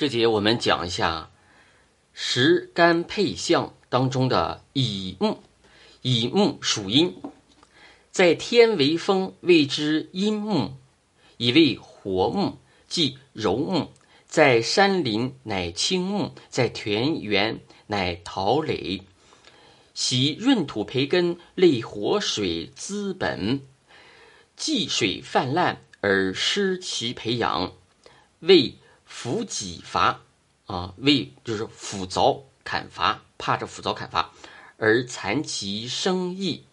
这节我们讲一下十干配象当中的乙木。乙木属阴，在天为风，谓之阴木，以为活木，即柔木。在山林乃青木，在田园乃桃蕾。喜润土培根，类活水资本，济水泛滥而失其培养，为斧己伐啊，为就是斧凿砍伐，怕这斧凿砍伐。而残其生意。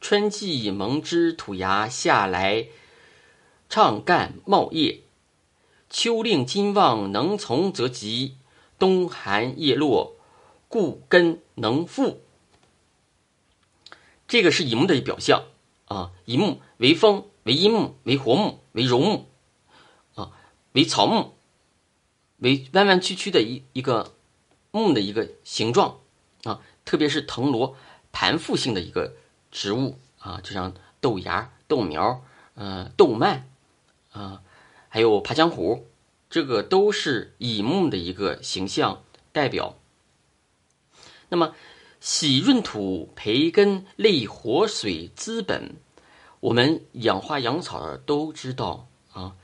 春季萌枝吐芽下来，畅干茂叶。秋令金旺能从则吉，冬寒叶落，故根能复。这个是乙木的表象啊，乙木为风，为阴木，为活木，为柔木，啊，为草木，为弯弯曲曲的一一个木的一个形状啊。特别是藤萝盘附性的一个植物啊，就像豆芽、豆苗、嗯、豆蔓啊，还有爬墙虎，这个都是乙木的一个形象代表。那么，喜润土培根，类活水资本。我们养花养草的都知道啊，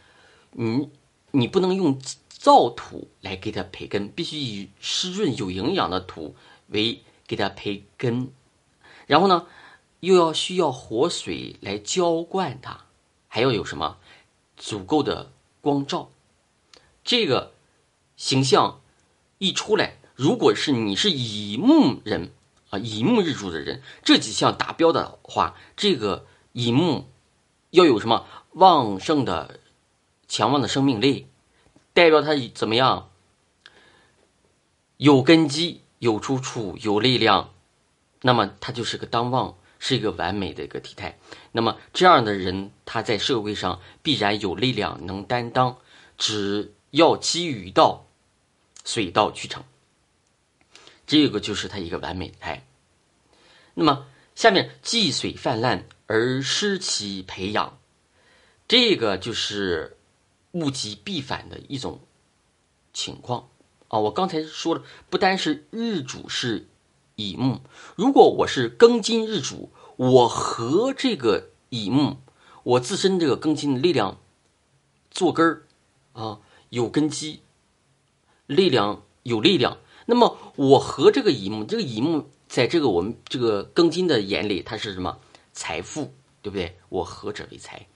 你你不能用燥土来给它培根，必须以湿润有营养的土为。给它培根，然后呢，又要需要活水来浇灌它，还要有什么足够的光照。这个形象一出来，如果是你是乙木人啊，乙木日主的人，这几项达标的话，这个乙木要有什么旺盛的、强旺的生命力，代表他怎么样？有根基。有出处，有力量，那么他就是个当旺，是一个完美的一个体态。那么这样的人，他在社会上必然有力量，能担当，只要机遇到，水到渠成。这个就是他一个完美态。那么下面积水泛滥而失其培养，这个就是物极必反的一种情况。啊，我刚才说了，不单是日主是乙木，如果我是庚金日主，我和这个乙木，我自身这个庚金的力量做根儿啊，有根基，力量有力量。那么我和这个乙木，这个乙木在这个我们这个庚金的眼里，它是什么？财富，对不对？我合者为财。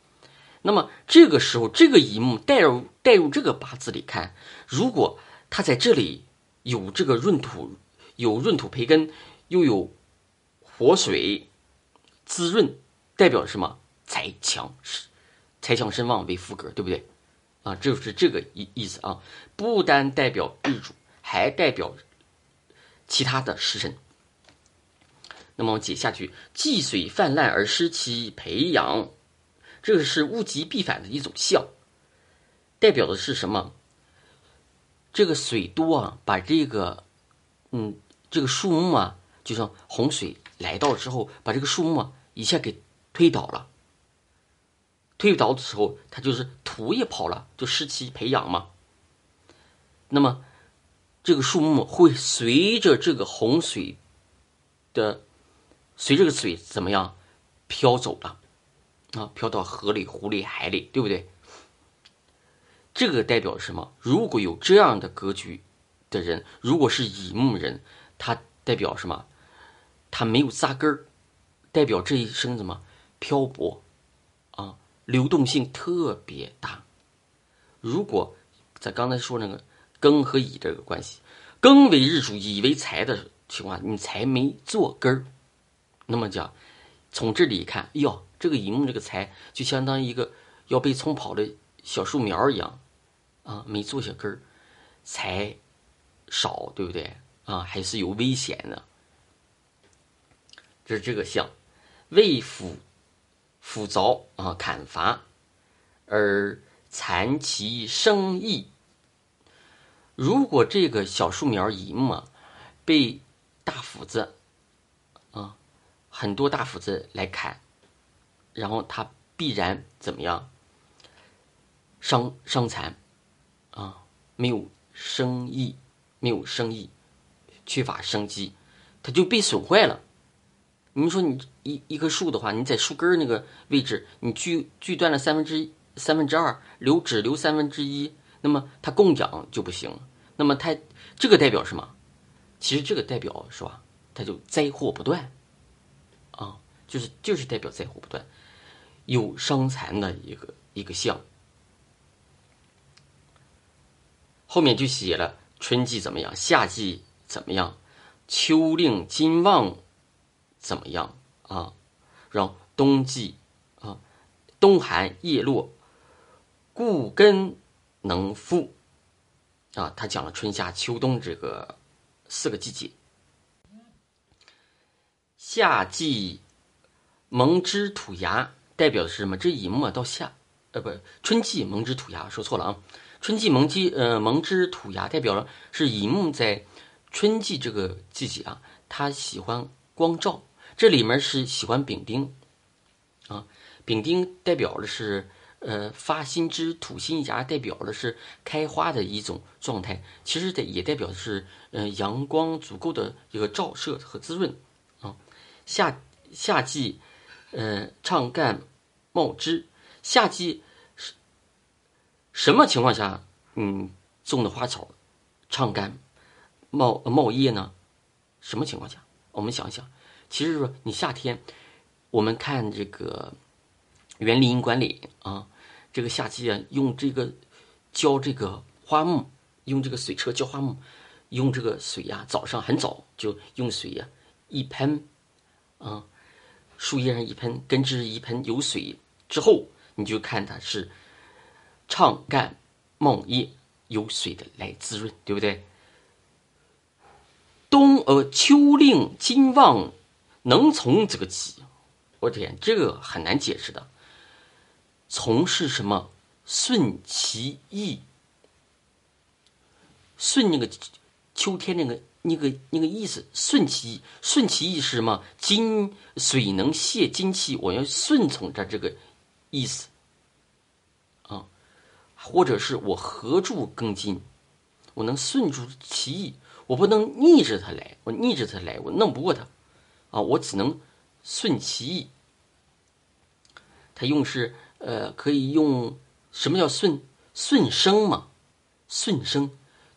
那么这个时候，这个乙木带入带入这个八字里看，如果它在这里有这个润土，有润土培根，又有活水滋润，代表什么？财强是财强身旺为副格，对不对？啊，这就是这个意意思啊。不单代表日主，还代表其他的食神。那么我们解下去，积水泛滥而失其培养，这个是物极必反的一种象，代表的是什么？这个水多啊，把这个，嗯，这个树木啊，就像洪水来到之后，把这个树木啊一下给推倒了。推倒的时候，它就是土也跑了，就失其培养嘛。那么，这个树木会随着这个洪水的，随这个水怎么样飘走了啊？飘到河里、湖里、海里，对不对？这个代表什么？如果有这样的格局的人，如果是乙木人，他代表什么？他没有扎根儿，代表这一生怎么漂泊啊，流动性特别大。如果在刚才说那个庚和乙这个关系，庚为日主，乙为财的情况，你财没做根儿，那么讲，从这里看，哟，这个乙木这个财就相当于一个要被冲跑的小树苗一样。啊，没做下根儿，才少，对不对？啊，还是有危险的。这是这个象，为斧斧凿啊，砍伐而残其生意。如果这个小树苗移木啊，被大斧子啊，很多大斧子来砍，然后它必然怎么样？伤伤残。啊，没有生意，没有生意，缺乏生机，它就被损坏了。你说你一一棵树的话，你在树根那个位置，你锯锯断了三分之、三分之二，留只留三分之一，那么它供养就不行。那么它这个代表什么？其实这个代表是吧？它就灾祸不断，啊，就是就是代表灾祸不断，有伤残的一个一个象。后面就写了春季怎么样，夏季怎么样，秋令金旺怎么样啊？然后冬季啊，冬寒叶落，故根能复啊。他讲了春夏秋冬这个四个季节。夏季萌枝吐芽，代表的是什么？这一末到夏，呃，不，春季萌枝吐芽，说错了啊。春季萌枝，呃，萌枝吐芽，代表了是银木在春季这个季节啊，它喜欢光照。这里面是喜欢丙丁，啊，丙丁代表的是呃发新枝吐新芽，代表的是开花的一种状态。其实也代表的是呃阳光足够的一个照射和滋润啊。夏夏季，呃，唱干冒枝，夏季是。什么情况下，嗯，种的花草，唱干，冒冒叶呢？什么情况下？我们想一想，其实说你夏天，我们看这个园林管理啊，这个夏季啊，用这个浇这个花木，用这个水车浇花木，用这个水呀，早上很早就用水呀一喷，啊，树叶上一喷，根枝一喷，有水之后，你就看它是。畅干茂叶，有水的来滋润，对不对？冬呃秋令金旺，能从这个起？我天，这个很难解释的。从是什么？顺其意。顺那个秋天那个那个那个意思，顺其，顺其意是什么？金水能泄金气，我要顺从着这个意思啊。或者是我合住庚金，我能顺住其意，我不能逆着他来，我逆着他来，我弄不过他，啊，我只能顺其意。他用是呃，可以用什么叫顺顺生嘛？顺生，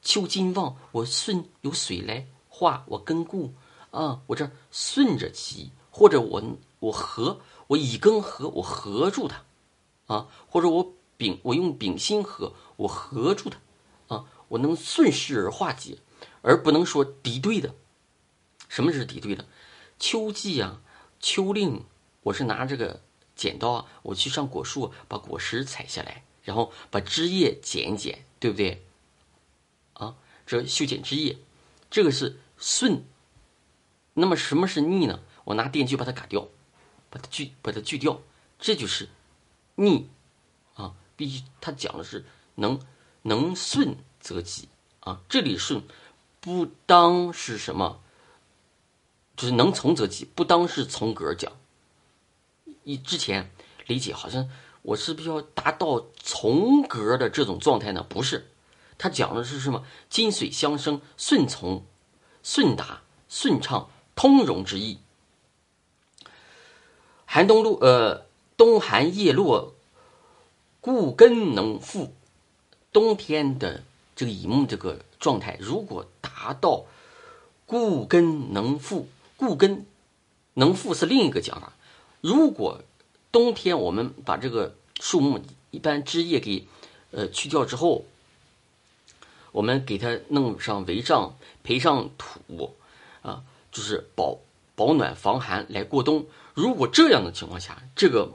秋金旺，我顺有水来化，我根固啊，我这顺着其，或者我我合，我以根合，我合住它，啊，或者我。丙，我用丙辛合，我合住它，啊，我能顺势而化解，而不能说敌对的。什么是敌对的？秋季啊，秋令，我是拿这个剪刀啊，我去上果树，把果实采下来，然后把枝叶剪一剪，对不对？啊，这修剪枝叶，这个是顺。那么什么是逆呢？我拿电锯把它嘎掉，把它锯，把它锯掉，这就是逆啊。必须，他讲的是能能顺则吉啊，这里顺不当是什么，就是能从则吉，不当是从格讲。一之前理解好像我是不是要达到从格的这种状态呢，不是，他讲的是什么？金水相生，顺从、顺达、顺畅、通融之意。寒冬露，呃，冬寒叶落。固根能复，冬天的这个乙木这个状态，如果达到固根能复，固根能复是另一个讲法。如果冬天我们把这个树木一般枝叶给呃去掉之后，我们给它弄上围帐，培上土啊，就是保保暖防寒来过冬。如果这样的情况下，这个。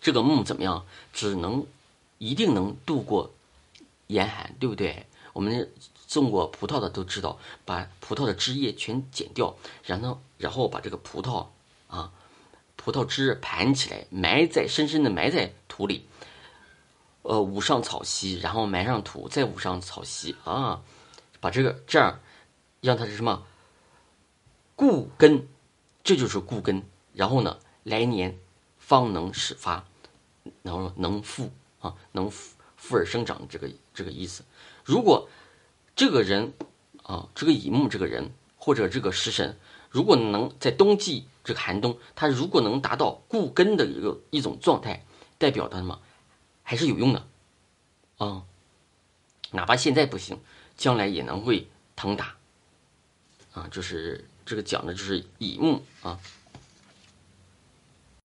这个木怎么样？只能一定能度过严寒，对不对？我们种过葡萄的都知道，把葡萄的枝叶全剪掉，然后然后把这个葡萄啊，葡萄枝盘起来，埋在深深的埋在土里，呃，捂上草席，然后埋上土，再捂上草席啊，把这个这样让它是什么固根，这就是固根，然后呢，来年方能始发。然后能复啊，能复复而生长，这个这个意思。如果这个人啊，这个乙木这个人或者这个食神，如果能在冬季这个寒冬，他如果能达到固根的一个一种状态，代表的什么，还是有用的啊。哪怕现在不行，将来也能会腾达啊。就是这个讲的就是乙木啊。